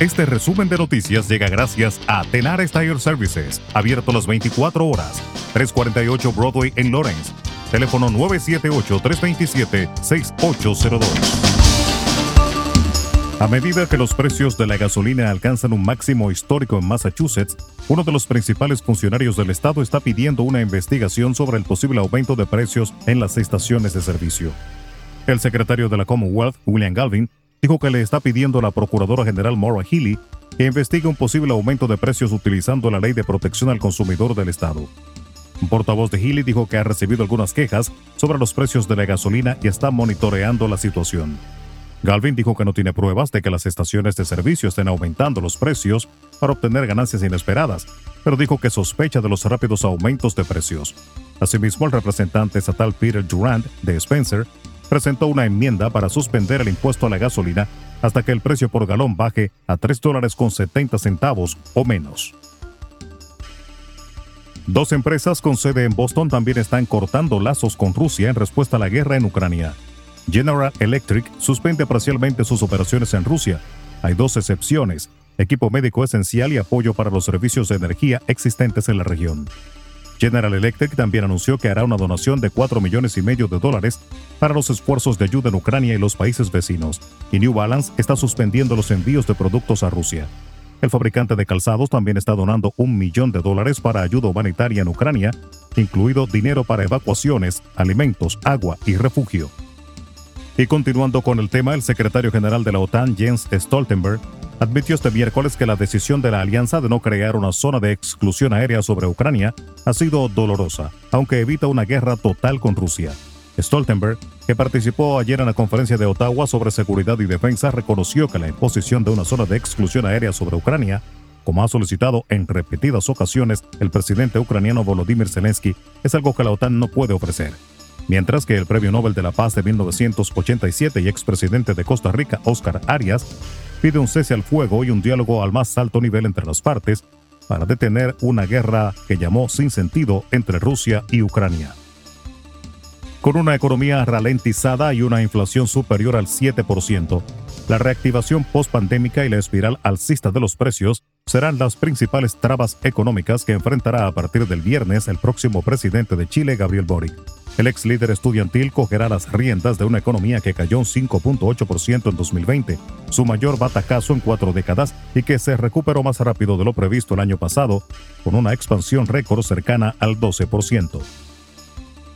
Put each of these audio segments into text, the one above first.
Este resumen de noticias llega gracias a Tenar Tire Services, abierto las 24 horas, 348 Broadway en Lawrence. Teléfono 978-327-6802. A medida que los precios de la gasolina alcanzan un máximo histórico en Massachusetts, uno de los principales funcionarios del estado está pidiendo una investigación sobre el posible aumento de precios en las estaciones de servicio. El secretario de la Commonwealth, William Galvin, dijo que le está pidiendo a la Procuradora General Maura Healy que investigue un posible aumento de precios utilizando la Ley de Protección al Consumidor del Estado. Un portavoz de Healy dijo que ha recibido algunas quejas sobre los precios de la gasolina y está monitoreando la situación. Galvin dijo que no tiene pruebas de que las estaciones de servicio estén aumentando los precios para obtener ganancias inesperadas, pero dijo que sospecha de los rápidos aumentos de precios. Asimismo, el representante estatal Peter Durant de Spencer presentó una enmienda para suspender el impuesto a la gasolina hasta que el precio por galón baje a 3 dólares con 70 centavos o menos. Dos empresas con sede en Boston también están cortando lazos con Rusia en respuesta a la guerra en Ucrania. General Electric suspende parcialmente sus operaciones en Rusia. Hay dos excepciones, equipo médico esencial y apoyo para los servicios de energía existentes en la región. General Electric también anunció que hará una donación de 4 millones y medio de dólares para los esfuerzos de ayuda en Ucrania y los países vecinos, y New Balance está suspendiendo los envíos de productos a Rusia. El fabricante de calzados también está donando un millón de dólares para ayuda humanitaria en Ucrania, incluido dinero para evacuaciones, alimentos, agua y refugio. Y continuando con el tema, el secretario general de la OTAN, Jens Stoltenberg, admitió este miércoles que la decisión de la alianza de no crear una zona de exclusión aérea sobre Ucrania ha sido dolorosa, aunque evita una guerra total con Rusia. Stoltenberg, que participó ayer en la conferencia de Ottawa sobre seguridad y defensa, reconoció que la imposición de una zona de exclusión aérea sobre Ucrania, como ha solicitado en repetidas ocasiones el presidente ucraniano Volodymyr Zelensky, es algo que la OTAN no puede ofrecer. Mientras que el Premio Nobel de la Paz de 1987 y expresidente de Costa Rica, Oscar Arias, pide un cese al fuego y un diálogo al más alto nivel entre las partes para detener una guerra que llamó sin sentido entre Rusia y Ucrania. Con una economía ralentizada y una inflación superior al 7%, la reactivación post-pandémica y la espiral alcista de los precios serán las principales trabas económicas que enfrentará a partir del viernes el próximo presidente de Chile, Gabriel Boric. El ex líder estudiantil cogerá las riendas de una economía que cayó un 5.8% en 2020, su mayor batacazo en cuatro décadas y que se recuperó más rápido de lo previsto el año pasado, con una expansión récord cercana al 12%.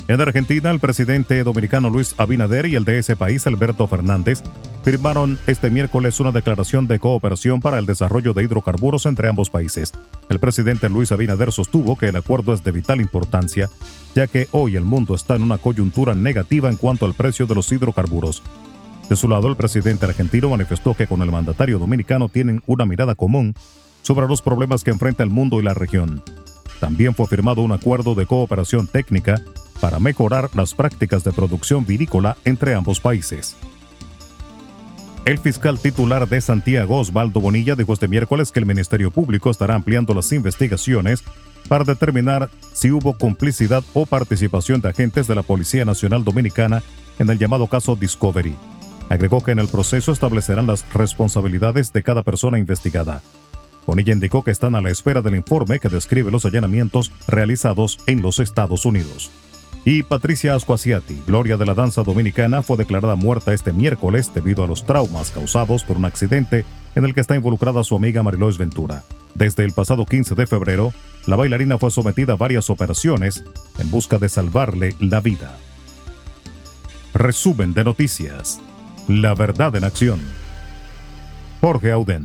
En Argentina, el presidente dominicano Luis Abinader y el de ese país, Alberto Fernández, firmaron este miércoles una declaración de cooperación para el desarrollo de hidrocarburos entre ambos países. El presidente Luis Abinader sostuvo que el acuerdo es de vital importancia, ya que hoy el mundo está en una coyuntura negativa en cuanto al precio de los hidrocarburos. De su lado, el presidente argentino manifestó que con el mandatario dominicano tienen una mirada común sobre los problemas que enfrenta el mundo y la región. También fue firmado un acuerdo de cooperación técnica para mejorar las prácticas de producción vinícola entre ambos países. El fiscal titular de Santiago, Osvaldo Bonilla, dijo este miércoles que el Ministerio Público estará ampliando las investigaciones para determinar si hubo complicidad o participación de agentes de la Policía Nacional Dominicana en el llamado caso Discovery. Agregó que en el proceso establecerán las responsabilidades de cada persona investigada. Bonilla indicó que están a la espera del informe que describe los allanamientos realizados en los Estados Unidos. Y Patricia Ascuasiati, gloria de la danza dominicana, fue declarada muerta este miércoles debido a los traumas causados por un accidente en el que está involucrada su amiga Marilois Ventura. Desde el pasado 15 de febrero, la bailarina fue sometida a varias operaciones en busca de salvarle la vida. Resumen de noticias. La verdad en acción. Jorge Auden.